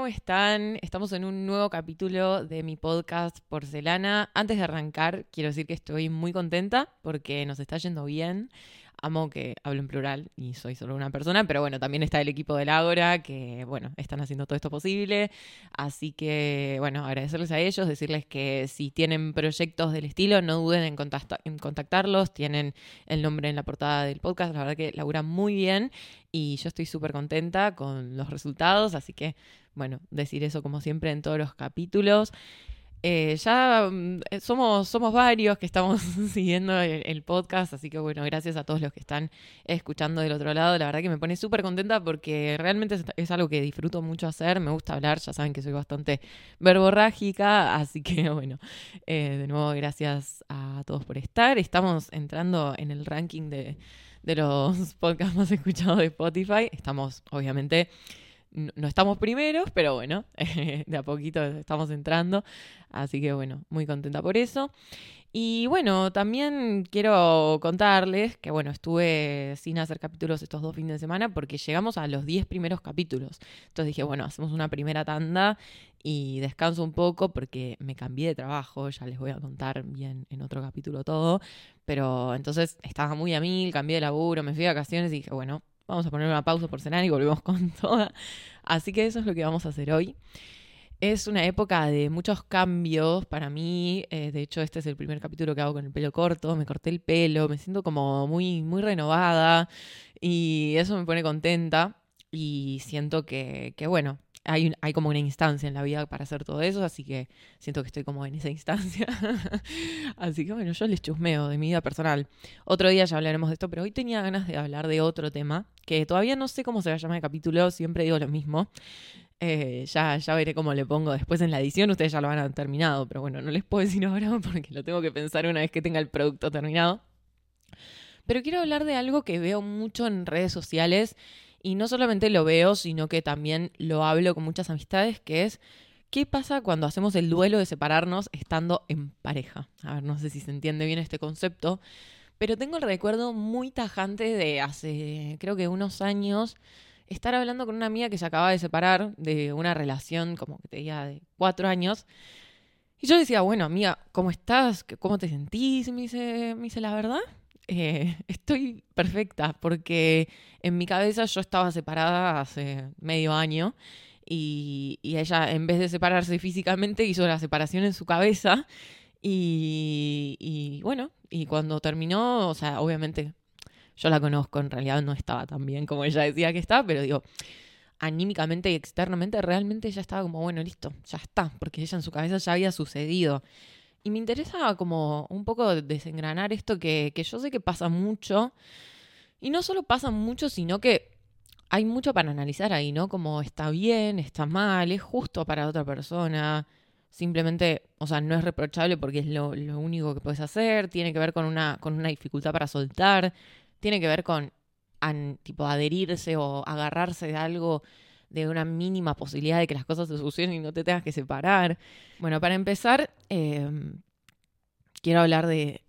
¿cómo están? Estamos en un nuevo capítulo de mi podcast Porcelana. Antes de arrancar, quiero decir que estoy muy contenta porque nos está yendo bien amo que hablo en plural y soy solo una persona, pero bueno, también está el equipo del Ágora que, bueno, están haciendo todo esto posible. Así que, bueno, agradecerles a ellos, decirles que si tienen proyectos del estilo, no duden en, en contactarlos, tienen el nombre en la portada del podcast, la verdad que laburan muy bien y yo estoy súper contenta con los resultados, así que, bueno, decir eso como siempre en todos los capítulos. Eh, ya mm, eh, somos, somos varios que estamos siguiendo el, podcast, así que bueno, gracias a todos los que están escuchando del otro lado. La verdad que me pone súper contenta porque realmente es, algo que disfruto mucho hacer, me gusta hablar, ya saben que soy bastante verborrágica, así que bueno, eh, de nuevo gracias a todos por estar. Estamos entrando en el ranking de, de los podcasts más escuchados de Spotify, estamos obviamente no estamos primeros, pero bueno, de a poquito estamos entrando. Así que bueno, muy contenta por eso. Y bueno, también quiero contarles que bueno, estuve sin hacer capítulos estos dos fines de semana porque llegamos a los 10 primeros capítulos. Entonces dije, bueno, hacemos una primera tanda y descanso un poco porque me cambié de trabajo, ya les voy a contar bien en otro capítulo todo. Pero entonces estaba muy a mil, cambié de laburo, me fui de vacaciones y dije, bueno, Vamos a poner una pausa por cenar y volvemos con toda. Así que eso es lo que vamos a hacer hoy. Es una época de muchos cambios para mí. Eh, de hecho, este es el primer capítulo que hago con el pelo corto. Me corté el pelo, me siento como muy, muy renovada y eso me pone contenta. Y siento que, que bueno, hay, hay, como una instancia en la vida para hacer todo eso, así que siento que estoy como en esa instancia. así que bueno, yo les chusmeo de mi vida personal. Otro día ya hablaremos de esto, pero hoy tenía ganas de hablar de otro tema, que todavía no sé cómo se va a llamar el capítulo, siempre digo lo mismo. Eh, ya, ya veré cómo le pongo después en la edición, ustedes ya lo van a terminado, pero bueno, no les puedo decir ahora porque lo tengo que pensar una vez que tenga el producto terminado. Pero quiero hablar de algo que veo mucho en redes sociales y no solamente lo veo, sino que también lo hablo con muchas amistades, que es ¿qué pasa cuando hacemos el duelo de separarnos estando en pareja? A ver, no sé si se entiende bien este concepto, pero tengo el recuerdo muy tajante de hace, creo que unos años, estar hablando con una amiga que se acaba de separar de una relación como que tenía de cuatro años. Y yo decía, bueno, amiga, ¿cómo estás? ¿Cómo te sentís? Me dice, me dice, la verdad, eh, estoy perfecta porque en mi cabeza yo estaba separada hace medio año y, ella en vez de separarse físicamente hizo la separación en su cabeza y, bueno, y cuando terminó, o sea, obviamente yo la conozco, en realidad no estaba tan bien como ella decía que estaba, pero digo, anímicamente y externamente realmente ella estaba como, bueno, listo, ya está, porque ella en su cabeza ya había sucedido. Y me interesa como un poco desengranar esto que, yo sé que pasa mucho. Y no solo pasa mucho, sino que hay mucho para analizar ahí, ¿no? Como está bien, está mal, es justo para otra persona. Simplemente, o sea, no es reprochable porque es lo, único que puedes hacer. Tiene que ver con una, con una dificultad para soltar. Tiene que ver con tipo adherirse o agarrarse de algo de una mínima posibilidad de que las cosas se solucionen y no te tengas que separar. Bueno, para empezar, em, quiero hablar de,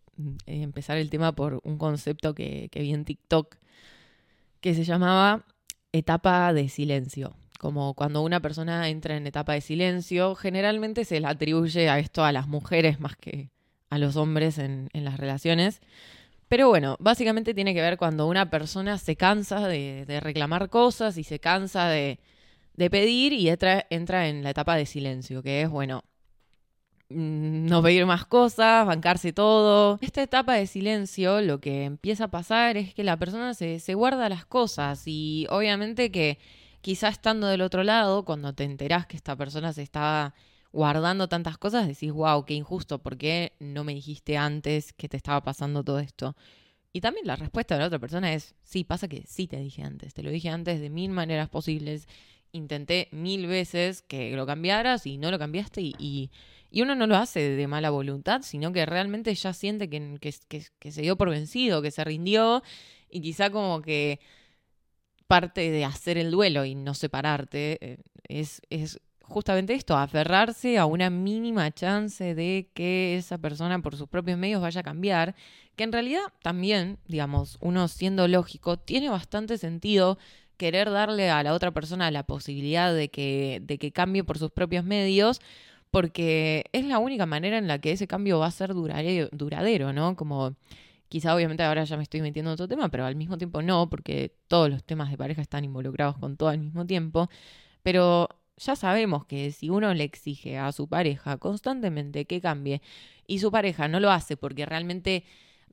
empezar el tema por un concepto que, vi en TikTok que se llamaba etapa de silencio. Como cuando una persona entra en etapa de silencio, generalmente se le atribuye a esto a las mujeres más que a los hombres en las relaciones. Pero bueno, básicamente tiene que ver cuando una persona se cansa de, reclamar cosas y se cansa de, pedir y entra, en la etapa de silencio, que es, bueno, mm, no pedir más cosas, bancarse todo. Esta etapa de silencio lo que empieza a pasar es que la persona se, guarda las cosas y obviamente que quizá estando del otro lado, cuando te enterás que esta persona se estaba guardando tantas cosas, decís, wow, qué injusto, ¿por qué no me dijiste antes que te estaba pasando todo esto? Y también la respuesta de la otra persona es, sí, pasa que sí te dije antes, te lo dije antes de mil maneras posibles intenté mil veces que lo cambiaras y no lo cambiaste y, uno no lo hace de mala voluntad, sino que realmente ya siente que, que, se dio por vencido, que se rindió y quizá como que parte de hacer el duelo y no separarte eh, es, es justamente esto, aferrarse a una mínima chance de que esa persona por sus propios medios vaya a cambiar, que en realidad también, digamos, uno siendo lógico, tiene bastante sentido querer darle a la otra persona la posibilidad de que, de que cambie por sus propios medios, porque es la única manera en la que ese cambio va a ser duradero, ¿no? Como quizá obviamente ahora ya me estoy metiendo en otro tema, pero al mismo tiempo no, porque todos los temas de pareja están involucrados con todo al mismo tiempo, pero ya sabemos que si uno le exige a su pareja constantemente que cambie y su pareja no lo hace porque realmente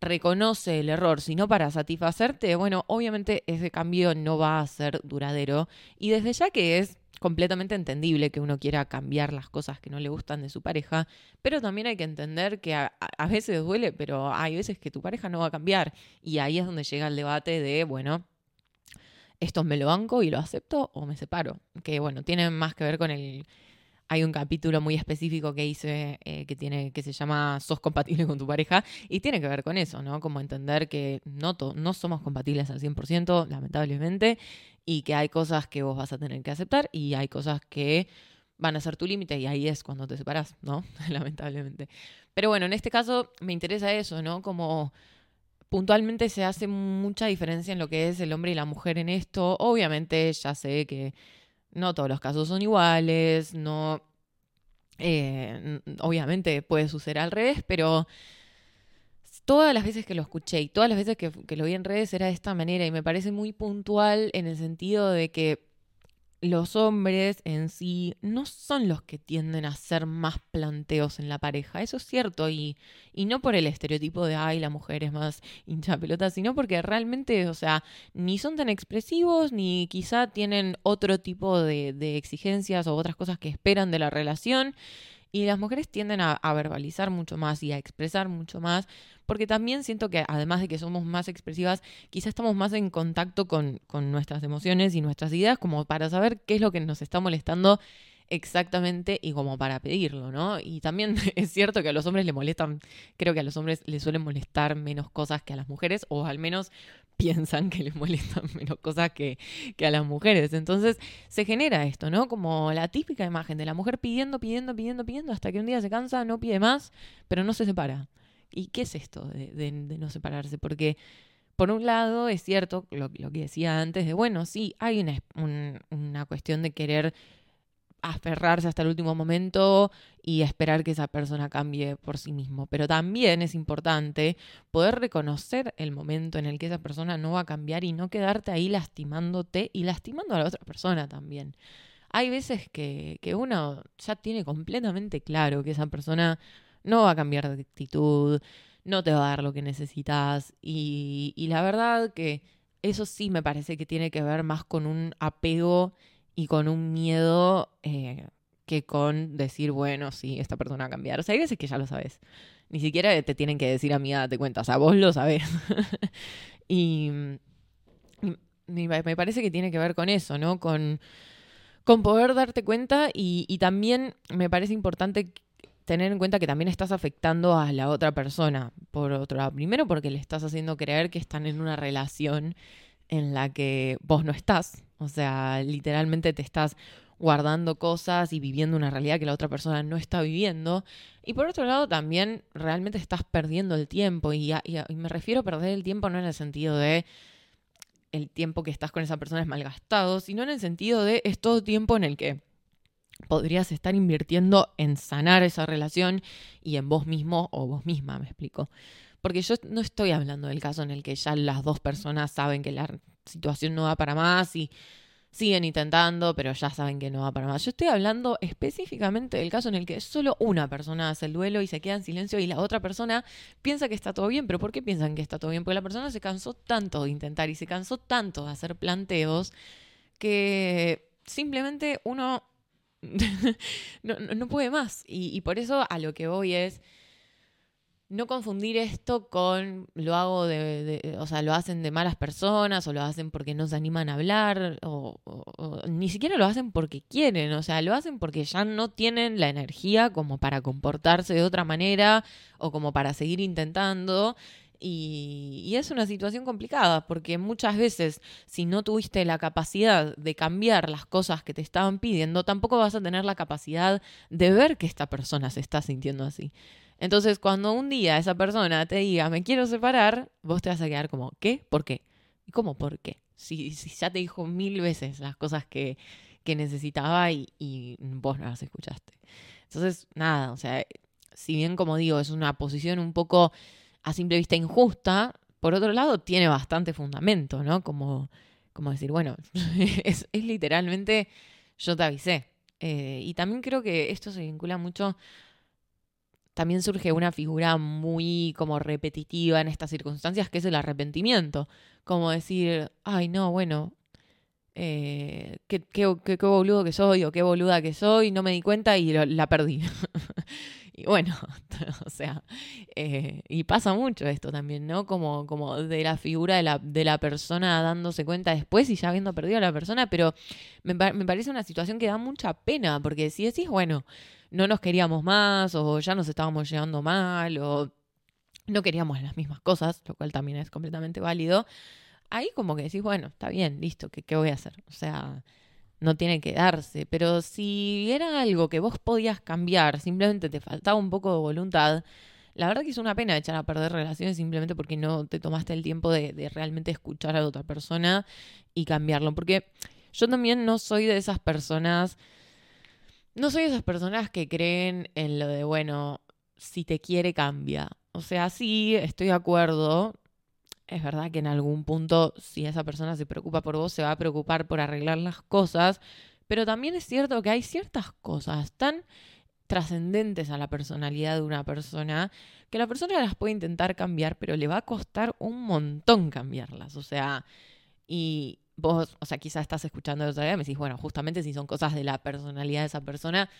reconoce el error, sino para satisfacerte, bueno, obviamente ese cambio no va a ser duradero. Y desde ya que es completamente entendible que uno quiera cambiar las cosas que no le gustan de su pareja, pero también hay que entender que a, veces duele, pero hay veces que tu pareja no va a cambiar. Y ahí es donde llega el debate de, bueno, esto me lo banco y lo acepto o me separo. Que bueno, tiene más que ver con el hay un capítulo muy específico que hice eh, que, tiene, que se llama Sos compatible con tu pareja y tiene que ver con eso, ¿no? Como entender que no, no somos compatibles al 100%, lamentablemente, y que hay cosas que vos vas a tener que aceptar y hay cosas que van a ser tu límite y ahí es cuando te separas, ¿no? lamentablemente. Pero bueno, en este caso me interesa eso, ¿no? Como puntualmente se hace mucha diferencia en lo que es el hombre y la mujer en esto. Obviamente ya sé que no todos los casos son iguales, no... Eh, obviamente puede suceder al revés, pero todas las veces que lo escuché y todas las veces que, que, lo vi en redes era de esta manera y me parece muy puntual en el sentido de que los hombres en sí no son los que tienden a hacer más planteos en la pareja. Eso es cierto. Y, y no por el estereotipo de, ay, la mujer es más hincha pelota, sino porque realmente, o sea, ni son tan expresivos, ni quizá tienen otro tipo de, de exigencias o otras cosas que esperan de la relación. Y las mujeres tienden a, verbalizar mucho más y a expresar mucho más, porque también siento que además de que somos más expresivas, quizás estamos más en contacto con, con nuestras emociones y nuestras ideas, como para saber qué es lo que nos está molestando exactamente y como para pedirlo, ¿no? Y también es cierto que a los hombres le molestan, creo que a los hombres les suelen molestar menos cosas que a las mujeres, o al menos piensan que les molestan menos cosas que, que a las mujeres. Entonces se genera esto, ¿no? Como la típica imagen de la mujer pidiendo, pidiendo, pidiendo, pidiendo, hasta que un día se cansa, no pide más, pero no se separa. ¿Y qué es esto de, no separarse? Porque por un lado, es cierto lo, que decía antes, de bueno, sí, hay una, una cuestión de querer aferrarse hasta el último momento y esperar que esa persona cambie por sí mismo. Pero también es importante poder reconocer el momento en el que esa persona no va a cambiar y no quedarte ahí lastimándote y lastimando a la otra persona también. Hay veces que, que uno ya tiene completamente claro que esa persona no va a cambiar de actitud, no te va a dar lo que necesitas y, y la verdad que eso sí me parece que tiene que ver más con un apego y con un miedo eh, que con decir, bueno, sí, esta persona va a cambiar. O sea, hay veces que ya lo sabes. Ni siquiera te tienen que decir, a mí date cuenta. O sea, vos lo sabés. y, me parece que tiene que ver con eso, ¿no? Con, con poder darte cuenta y, y también me parece importante tener en cuenta que también estás afectando a la otra persona. Por otro lado, primero porque le estás haciendo creer que están en una relación en la que vos no estás. O sea, literalmente te estás guardando cosas y viviendo una realidad que la otra persona no está viviendo. Y por otro lado, también realmente estás perdiendo el tiempo. Y, me refiero a perder el tiempo no en el sentido de el tiempo que estás con esa persona es malgastado, sino en el sentido de es todo tiempo en el que podrías estar invirtiendo en sanar esa relación y en vos mismo o vos misma, me explico. Porque yo no estoy hablando del caso en el que ya las dos personas saben que la situación no va para más y siguen intentando, pero ya saben que no va para más. Yo estoy hablando específicamente del caso en el que solo una persona hace el duelo y se queda en silencio y la otra persona piensa que está todo bien. ¿Pero por qué piensan que está todo bien? Porque la persona se cansó tanto de intentar y se cansó tanto de hacer planteos que simplemente uno no, puede más. y por eso a lo que voy es no confundir esto con lo hago de, o sea, lo hacen de malas personas o lo hacen porque no se animan a hablar o, ni siquiera lo hacen porque quieren, o sea, lo hacen porque ya no tienen la energía como para comportarse de otra manera o como para seguir intentando. Y, y es una situación complicada porque muchas veces si no tuviste la capacidad de cambiar las cosas que te estaban pidiendo, tampoco vas a tener la capacidad de ver que esta persona se está sintiendo así. Entonces, cuando un día esa persona te diga, me quiero separar, vos te vas a quedar como, ¿qué? ¿Por qué? ¿Y cómo por qué? Si, si ya te dijo mil veces las cosas que, que necesitaba y, y vos no las escuchaste. Entonces, nada, o sea, si bien como digo, es una posición un poco a simple vista injusta, por otro lado tiene bastante fundamento, ¿no? Como, como decir, bueno, es, literalmente yo te avisé. Eh, y también creo que esto se vincula mucho, también surge una figura muy como repetitiva en estas circunstancias, que es el arrepentimiento. Como decir, ay, no, bueno, eh, qué, qué, qué, boludo que soy o qué boluda que soy, no me di cuenta y la perdí. Y bueno, o sea, eh, y pasa mucho esto también, ¿no? Como, como de la figura de la, de la persona dándose cuenta después y ya habiendo perdido a la persona, pero me, me parece una situación que da mucha pena, porque si decís, bueno, no nos queríamos más, o ya nos estábamos llevando mal, o no queríamos las mismas cosas, lo cual también es completamente válido, ahí como que decís, bueno, está bien, listo, ¿qué, qué voy a hacer? O sea, no tiene que darse. Pero si era algo que vos podías cambiar, simplemente te faltaba un poco de voluntad, la verdad que es una pena echar a perder relaciones simplemente porque no te tomaste el tiempo de, realmente escuchar a la otra persona y cambiarlo. Porque yo también no soy de esas personas, no soy esas personas que creen en lo de, bueno, si te quiere cambia. O sea, sí, estoy de acuerdo, es verdad que en algún punto, si esa persona se preocupa por vos, se va a preocupar por arreglar las cosas, pero también es cierto que hay ciertas cosas tan trascendentes a la personalidad de una persona que la persona las puede intentar cambiar, pero le va a costar un montón cambiarlas. O sea, y vos, o sea, quizás estás escuchando de otra vez y me decís, bueno, justamente si son cosas de la personalidad de esa persona,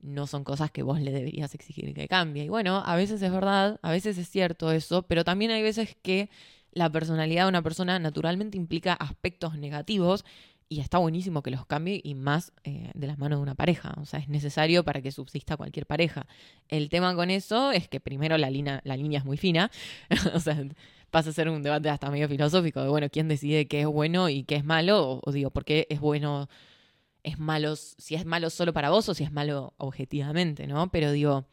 no son cosas que vos le deberías exigir que cambie. Y bueno, a veces es verdad, a veces es cierto eso, pero también hay veces que la personalidad de una persona naturalmente implica aspectos negativos y está buenísimo que los cambie y más eh, de las manos de una pareja. O sea, es necesario para que subsista cualquier pareja. El tema con eso es que primero la, línea, la línea es muy fina. o sea, pasa a ser un debate hasta medio filosófico de, bueno, ¿quién decide qué es bueno y qué es malo? O, digo, ¿por qué es bueno, es malo, si es malo solo para vos o si es malo objetivamente, ¿no? Pero digo,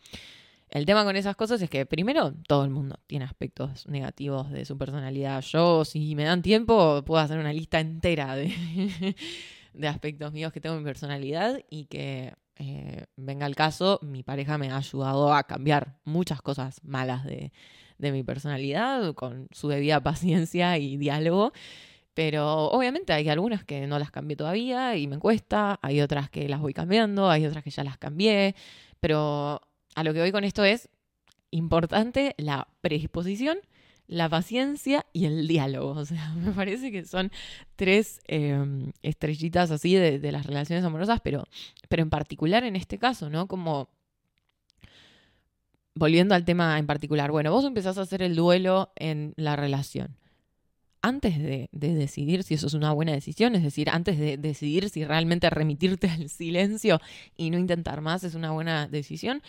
el tema con esas cosas es que primero todo el mundo tiene aspectos negativos de su personalidad. Yo, si me dan tiempo, puedo hacer una lista entera de, de aspectos míos que tengo en mi personalidad y que eh, venga el caso, mi pareja me ha ayudado a cambiar muchas cosas malas de, de mi personalidad con su debida paciencia y diálogo. Pero obviamente hay algunas que no las cambié todavía y me cuesta, hay otras que las voy cambiando, hay otras que ya las cambié, pero a lo que voy con esto es importante la predisposición, la paciencia y el diálogo. O sea, me parece que son tres em, estrellitas así de, las relaciones amorosas, pero, pero en particular en este caso, ¿no? Como volviendo al tema en particular, bueno, vos empezás a hacer el duelo en la relación. Antes de, de, decidir si eso es una buena decisión, es decir, antes de decidir si realmente remitirte al silencio y no intentar más es una buena decisión,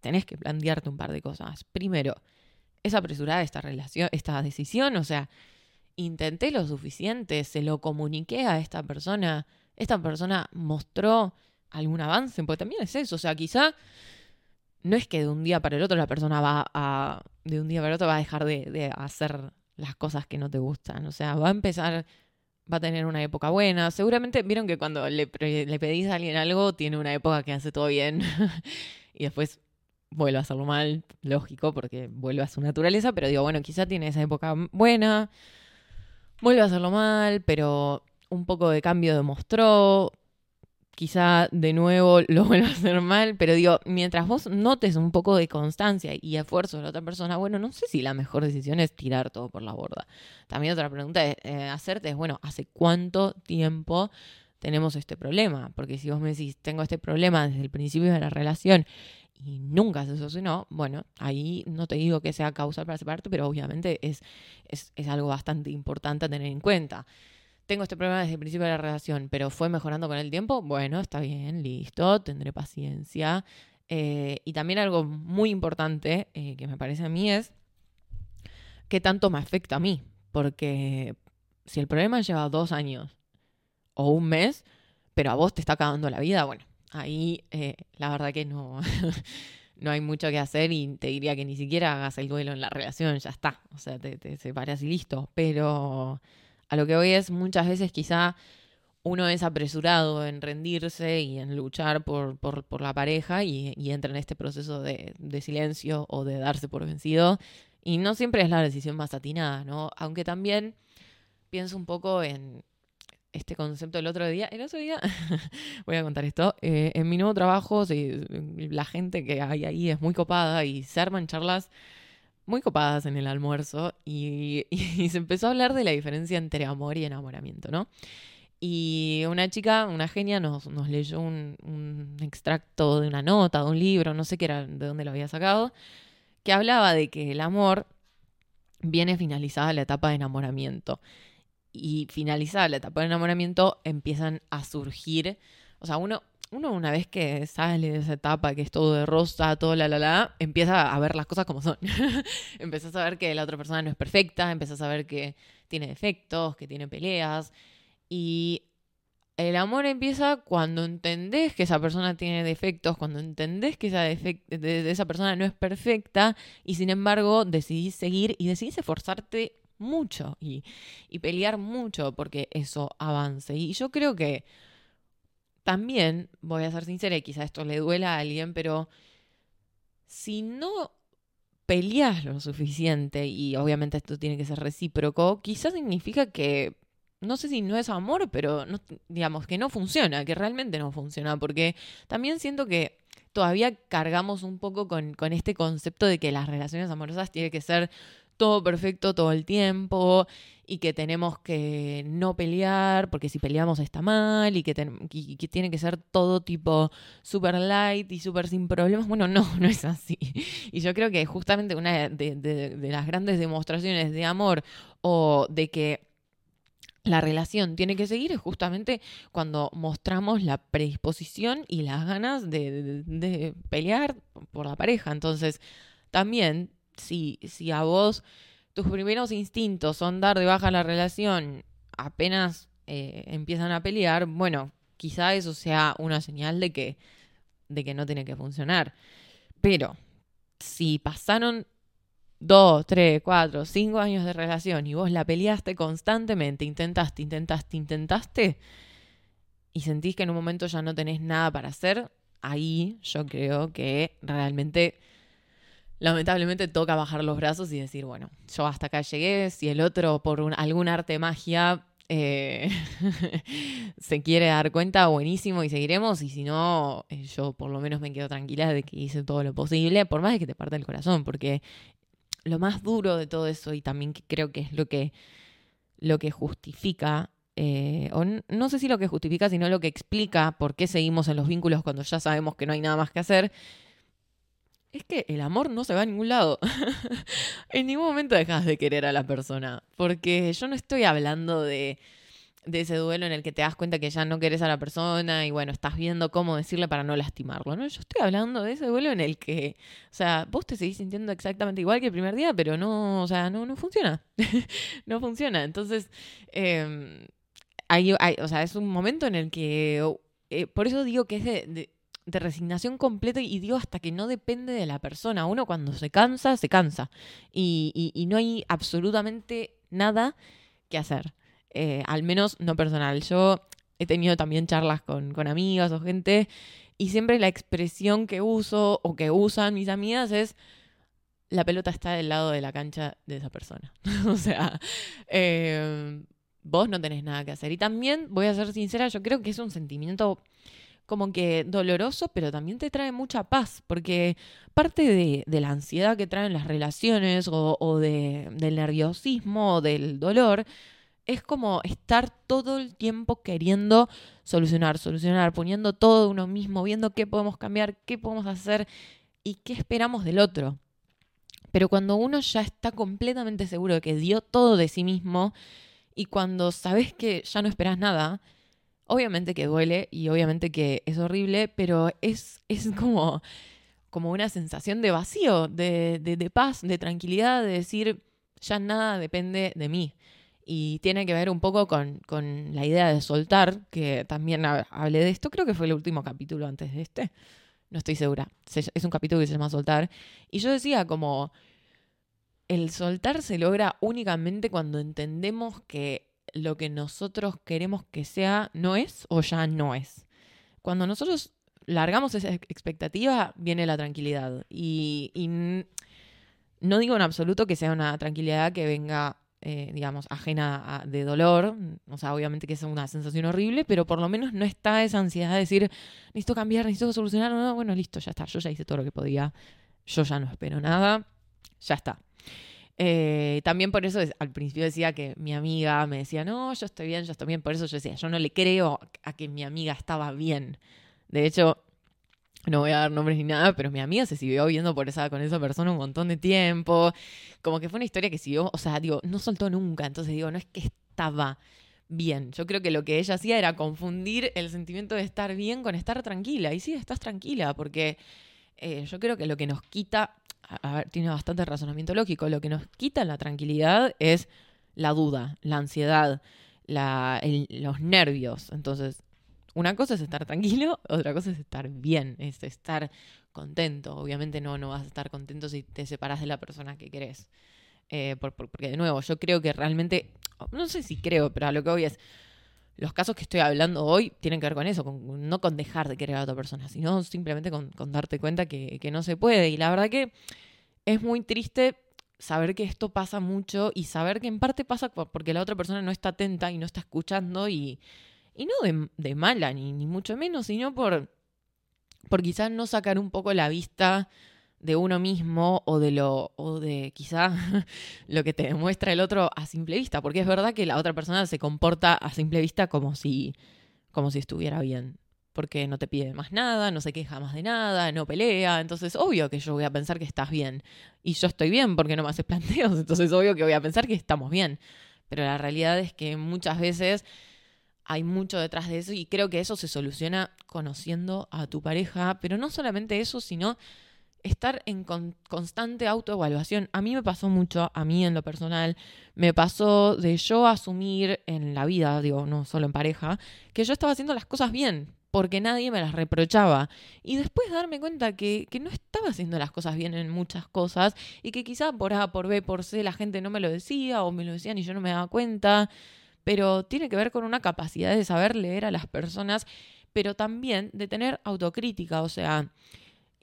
tenés que plantearte un par de cosas. Primero, ¿es apresurada esta relación, esta decisión? O sea, intenté lo suficiente, se lo comuniqué a esta persona, esta persona mostró algún avance, porque también es eso, o sea, quizá no es que de un día para el otro la persona va a, de un día para el otro va a dejar de, hacer las cosas que no te gustan, o sea, va a empezar, va a tener una época buena, seguramente vieron que cuando le, le pedís a alguien algo, tiene una época que hace todo bien y después vuelve a hacerlo mal, lógico, porque vuelve a su naturaleza, pero digo, bueno, quizá tiene esa época buena, vuelve a hacerlo mal, pero un poco de cambio demostró, quizá de nuevo lo vuelve a hacer mal, pero digo, mientras vos notes un poco de constancia y esfuerzo de la otra persona, bueno, no sé si la mejor decisión es tirar todo por la borda. También otra pregunta es eh, hacerte es, bueno, ¿hace cuánto tiempo tenemos este problema? Porque si vos me decís, tengo este problema desde el principio de la relación y nunca se solucionó, bueno, ahí no te digo que sea causal para separarte, pero obviamente es, es, es, algo bastante importante a tener en cuenta. Tengo este problema desde el principio de la relación, pero fue mejorando con el tiempo. Bueno, está bien, listo, tendré paciencia. Eh, y también algo muy importante eh, que me parece a mí es qué tanto me afecta a mí. Porque si el problema lleva dos años o un mes, pero a vos te está acabando la vida, bueno, ahí eh, la verdad que no, no hay mucho que hacer y te diría que ni siquiera hagas el duelo en la relación, ya está. O sea, te, te separas y listo. Pero A lo que hoy es muchas veces quizá uno es apresurado en rendirse y en luchar por, por, la pareja y, entra en este proceso de, silencio o de darse por vencido. Y no siempre es la decisión más atinada, ¿no? Aunque también pienso un poco en este concepto el otro día. El otro día, voy a contar esto, eh, en mi nuevo trabajo la gente que hay ahí es muy copada y se arman charlas muy copadas en el almuerzo y, se empezó a hablar de la diferencia entre amor y enamoramiento, ¿no? Y una chica, una genia, nos, nos leyó un, un, extracto de una nota, de un libro, no sé qué era, de dónde lo había sacado, que hablaba de que el amor viene finalizada la etapa de enamoramiento. Y finalizada la etapa de enamoramiento empiezan a surgir, o sea, uno, uno una vez que sale de esa etapa, que es todo de rosa, todo la la la, empieza a ver las cosas como son. empiezas a ver que la otra persona no es perfecta, empiezas a ver que tiene defectos, que tiene peleas, y el amor empieza cuando entendés que esa persona tiene defectos, cuando entendés que esa, esa persona no es perfecta y sin embargo decidís seguir y decidís esforzarte mucho y, y pelear mucho porque eso avance. Y yo creo que también, voy a ser sincera y quizá esto le duela a alguien, pero si no peleas lo suficiente, y obviamente esto tiene que ser recíproco, quizás significa que no sé si no es amor, pero digamos que no funciona, que realmente no funciona, porque también siento que todavía cargamos un poco con, con este concepto de que las relaciones amorosas tienen que ser todo perfecto todo el tiempo y que tenemos que no pelear porque si peleamos está mal y que, tiene que ser todo tipo super light y super sin problemas. Bueno, no, no es así. Y yo creo que justamente una de, las grandes demostraciones de amor o de que la relación tiene que seguir justamente cuando mostramos la predisposición y las ganas de, pelear por la pareja. Entonces, también, si, si a vos tus primeros instintos son dar de baja la relación apenas eh, empiezan a pelear, bueno, quizá eso sea una señal de que, de que no tiene que funcionar. Pero si pasaron dos, tres, cuatro, cinco años de relación y vos la peleaste constantemente, intentaste, intentaste, intentaste, y sentís que en un momento ya no tenés nada para hacer, ahí yo creo que realmente, lamentablemente, toca bajar los brazos y decir, bueno, yo hasta acá llegué, si el otro por algún arte magia eh, se quiere dar cuenta, buenísimo y seguiremos. Y si no, eh, yo por lo menos me quedo tranquila de que hice todo lo posible, por más de que te parta el corazón, porque lo más duro de todo eso y también creo que es lo que, lo que justifica, eh, o no sé si lo que justifica, sino lo que explica por qué seguimos en los vínculos cuando ya sabemos que no hay nada más que hacer, es que el amor no se va a ningún lado. en ningún momento dejas de querer a la persona, porque yo no estoy hablando de de ese duelo en el que te das cuenta que ya no querés a la persona y bueno, estás viendo cómo decirle para no lastimarlo, ¿no? Yo estoy hablando de ese duelo en el que, o sea, vos te seguís sintiendo exactamente igual que el primer día, pero no, o sea, no, no funciona. no funciona. Entonces, eh, hay, o sea, es un momento en el que, eh, por eso digo que es de resignación completa y digo hasta que no depende de la persona. Uno cuando se cansa, se cansa. Y, y, no hay absolutamente nada que hacer. Eh, al menos no personal. Yo he tenido también charlas con, con amigas o gente y siempre la expresión que uso o que usan mis amigas es la pelota está del lado de la cancha de esa persona. o sea, eh, vos no tenés nada que hacer. Y también, voy a ser sincera, yo creo que es un sentimiento como que doloroso, pero también te trae mucha paz, porque parte de, la ansiedad que traen las relaciones o, o de, del nerviosismo o del dolor es como estar todo el tiempo queriendo solucionar, solucionar, poniendo todo uno mismo, viendo qué podemos cambiar, qué podemos hacer y qué esperamos del otro. Pero cuando uno ya está completamente seguro de que dio todo de sí mismo y cuando sabes que ya no esperas nada, obviamente que duele y obviamente que es horrible, pero es, es como, como una sensación de vacío, de, de, de paz, de tranquilidad, de decir, ya nada depende de mí. Y tiene que ver un poco con, la idea de soltar, que también hablé de esto, creo que fue el último capítulo antes de este, no estoy segura, es un capítulo que se llama Soltar, y yo decía como, el soltar se logra únicamente cuando entendemos que lo que nosotros queremos que sea no es o ya no es. Cuando nosotros largamos esa expectativa, viene la tranquilidad. Y, no digo en absoluto que sea una tranquilidad que venga, eh, digamos, ajena de dolor. O sea, obviamente que es una sensación horrible, pero por lo menos no está esa ansiedad de decir, necesito cambiar, necesito solucionar. No, bueno, listo, ya está. Yo ya hice todo lo que podía. Yo ya no espero nada. Ya está. Eh, también por eso al principio decía que mi amiga me decía, no, yo estoy bien, yo estoy bien. Por eso yo decía, yo no le creo a que mi amiga estaba bien. De hecho, no voy a dar nombres ni nada, pero mi amiga se siguió viendo por esa, con esa persona un montón de tiempo. Como que fue una historia que siguió, o sea, digo, no soltó nunca. Entonces digo, no es que estaba bien. Yo creo que lo que ella hacía era confundir el sentimiento de estar bien con estar tranquila. Y sí, estás tranquila, porque eh, yo creo que lo que nos quita, tiene bastante razonamiento lógico, lo que nos quita la tranquilidad es la duda, la ansiedad, los nervios. Entonces, una cosa es estar tranquilo, otra cosa es estar bien, es estar contento. Obviamente no, no vas a estar contento si te separas de la persona que querés. Eh, porque de nuevo, yo creo que realmente, no sé si creo, pero a lo que voy es, los casos que estoy hablando hoy tienen que ver con eso, con, no con dejar de querer a otra persona, sino simplemente con, darte cuenta que, que no se puede. Y la verdad que es muy triste saber que esto pasa mucho y saber que en parte pasa porque la otra persona no está atenta y no está escuchando y y no de, de mala, ni, ni, mucho menos, sino por, por quizás no sacar un poco la vista de uno mismo o de lo o de quizá lo que te demuestra el otro a simple vista, porque es verdad que la otra persona se comporta a simple vista como si como si estuviera bien, porque no te pide más nada, no se queja más de nada, no pelea, entonces obvio que yo voy a pensar que estás bien y yo estoy bien porque no me haces planteos, entonces obvio que voy a pensar que estamos bien. Pero la realidad es que muchas veces hay mucho detrás de eso y creo que eso se soluciona conociendo a tu pareja, pero no solamente eso, sino estar en constante autoevaluación. A mí me pasó mucho, a mí en lo personal, me pasó de yo asumir en la vida, digo, no solo en pareja, que yo estaba haciendo las cosas bien, porque nadie me las reprochaba. Y después darme cuenta que, que no estaba haciendo las cosas bien en muchas cosas y que quizá por A, por B, por C la gente no me lo decía o me lo decían y yo no me daba cuenta pero tiene que ver con una capacidad de saber leer a las personas, pero también de tener autocrítica, o sea,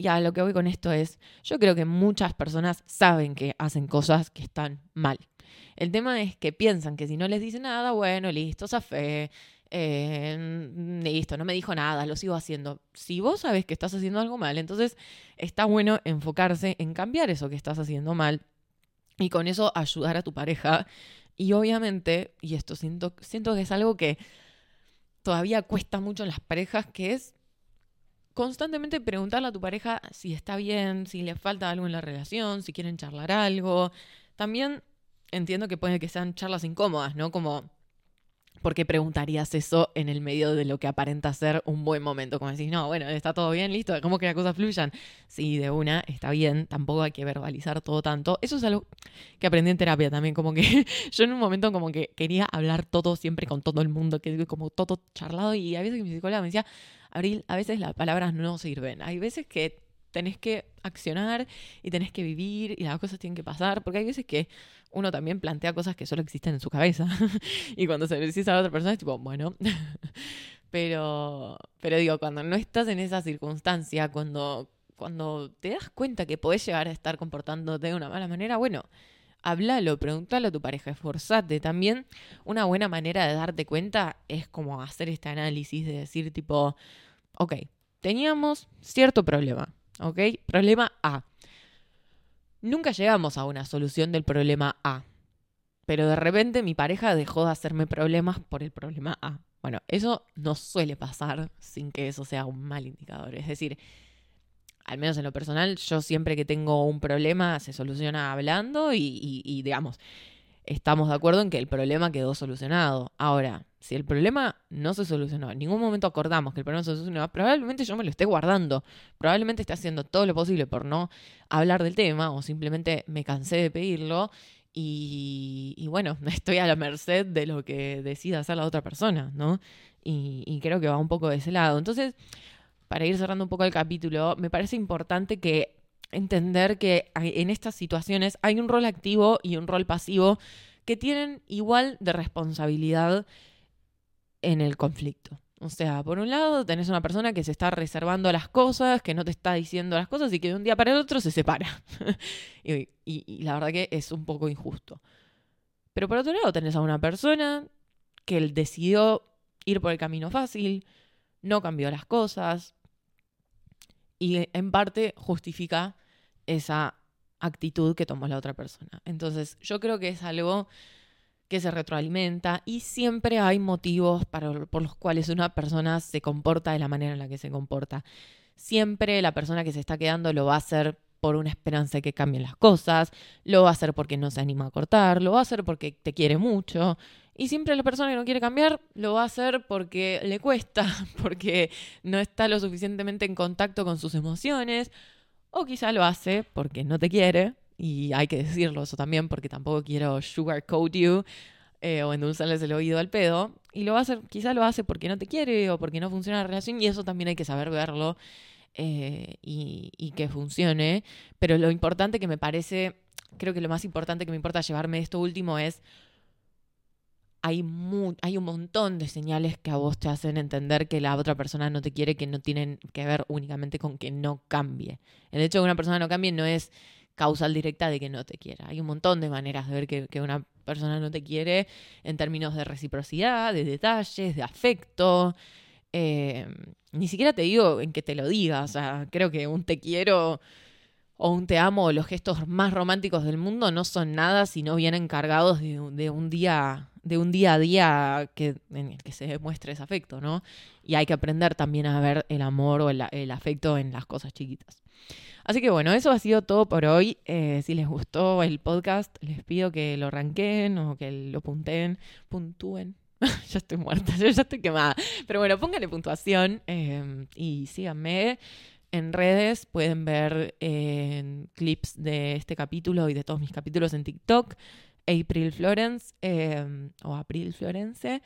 ya lo que voy con esto es, yo creo que muchas personas saben que hacen cosas que están mal. El tema es que piensan que si no les dice nada, bueno, listo, fe, eh, listo, no me dijo nada, lo sigo haciendo. Si vos sabes que estás haciendo algo mal, entonces está bueno enfocarse en cambiar eso que estás haciendo mal y con eso ayudar a tu pareja y obviamente, y esto siento, siento que es algo que todavía cuesta mucho en las parejas, que es constantemente preguntarle a tu pareja si está bien, si le falta algo en la relación, si quieren charlar algo. También entiendo que puede que sean charlas incómodas, ¿no? Como ¿por qué preguntarías eso en el medio de lo que aparenta ser un buen momento? Como decís, no, bueno, está todo bien, listo, ¿cómo que las cosas fluyan? Sí, de una, está bien, tampoco hay que verbalizar todo tanto. Eso es algo que aprendí en terapia también, como que yo en un momento como que quería hablar todo siempre con todo el mundo, que como todo charlado, y a veces mi psicóloga me decía, Abril, a veces las palabras no sirven, hay veces que tenés que accionar y tenés que vivir y las cosas tienen que pasar, porque hay veces que uno también plantea cosas que solo existen en su cabeza y cuando se lo a la otra persona es tipo, bueno, pero, pero digo, cuando no estás en esa circunstancia, cuando, cuando te das cuenta que podés llegar a estar comportándote de una mala manera, bueno, háblalo, pregúntalo a tu pareja, esforzate. También una buena manera de darte cuenta es como hacer este análisis de decir tipo, ok, teníamos cierto problema, ¿ok? Problema A. Nunca llegamos a una solución del problema A. Pero de repente mi pareja dejó de hacerme problemas por el problema A. Bueno, eso no suele pasar sin que eso sea un mal indicador. Es decir, al menos en lo personal, yo siempre que tengo un problema se soluciona hablando y, digamos, estamos de acuerdo en que el problema quedó solucionado. Ahora, si el problema no se solucionó, en ningún momento acordamos que el problema se solucionó, probablemente yo me lo esté guardando, probablemente esté haciendo todo lo posible por no hablar del tema o simplemente me cansé de pedirlo y, y bueno, estoy a la merced de lo que decida hacer la otra persona, ¿no? Y, y creo que va un poco de ese lado. Entonces, para ir cerrando un poco el capítulo, me parece importante que entender que en estas situaciones hay un rol activo y un rol pasivo que tienen igual de responsabilidad en el conflicto. O sea, por un lado tenés una persona que se está reservando las cosas, que no te está diciendo las cosas y que de un día para el otro se separa. y, la verdad que es un poco injusto. Pero por otro lado tenés a una persona que decidió ir por el camino fácil, no cambió las cosas y en parte justifica esa actitud que tomó la otra persona. Entonces yo creo que es algo que se retroalimenta y siempre hay motivos para, por los cuales una persona se comporta de la manera en la que se comporta. Siempre la persona que se está quedando lo va a hacer por una esperanza de que cambien las cosas, lo va a hacer porque no se anima a cortar, lo va a hacer porque te quiere mucho. Y siempre la persona que no quiere cambiar lo va a hacer porque le cuesta, porque no está lo suficientemente en contacto con sus emociones, o quizá lo hace porque no te quiere, y hay que decirlo eso también porque tampoco quiero sugarcoat you eh, o endulzarles el oído al pedo. Y lo va a hacer, quizá lo hace porque no te quiere o porque no funciona la relación y eso también hay que saber verlo eh, y, que funcione. Pero lo importante que me parece, creo que lo más importante que me importa llevarme esto último es hay, hay un montón de señales que a vos te hacen entender que la otra persona no te quiere, que no tienen que ver únicamente con que no cambie. El hecho de que una persona no cambie no es causal directa de que no te quiera. Hay un montón de maneras de ver que, una persona no te quiere en términos de reciprocidad, de detalles, de afecto. Eh, ni siquiera te digo en que te lo diga, o sea, creo que un te quiero o un te amo o los gestos más románticos del mundo no son nada si no vienen cargados de, un día de un día a día que, en el que se demuestre ese afecto, ¿no? Y hay que aprender también a ver el amor o el afecto en las cosas chiquitas. Así que bueno, eso ha sido todo por hoy. Eh, si les gustó el podcast, les pido que lo ranquen o que lo punten, puntúen. ya estoy muerta, yo ya estoy quemada. Pero bueno, pónganle puntuación em, y síganme. En redes pueden ver clips de este capítulo y de todos mis capítulos en TikTok. April Florence em, o April Florence.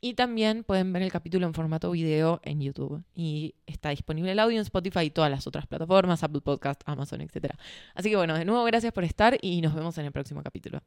Y también pueden ver el capítulo en formato video en YouTube. Y está disponible el audio en Spotify y todas las otras plataformas, Apple Podcast, Amazon, etc. Así que bueno, de nuevo gracias por estar y nos vemos en el próximo capítulo.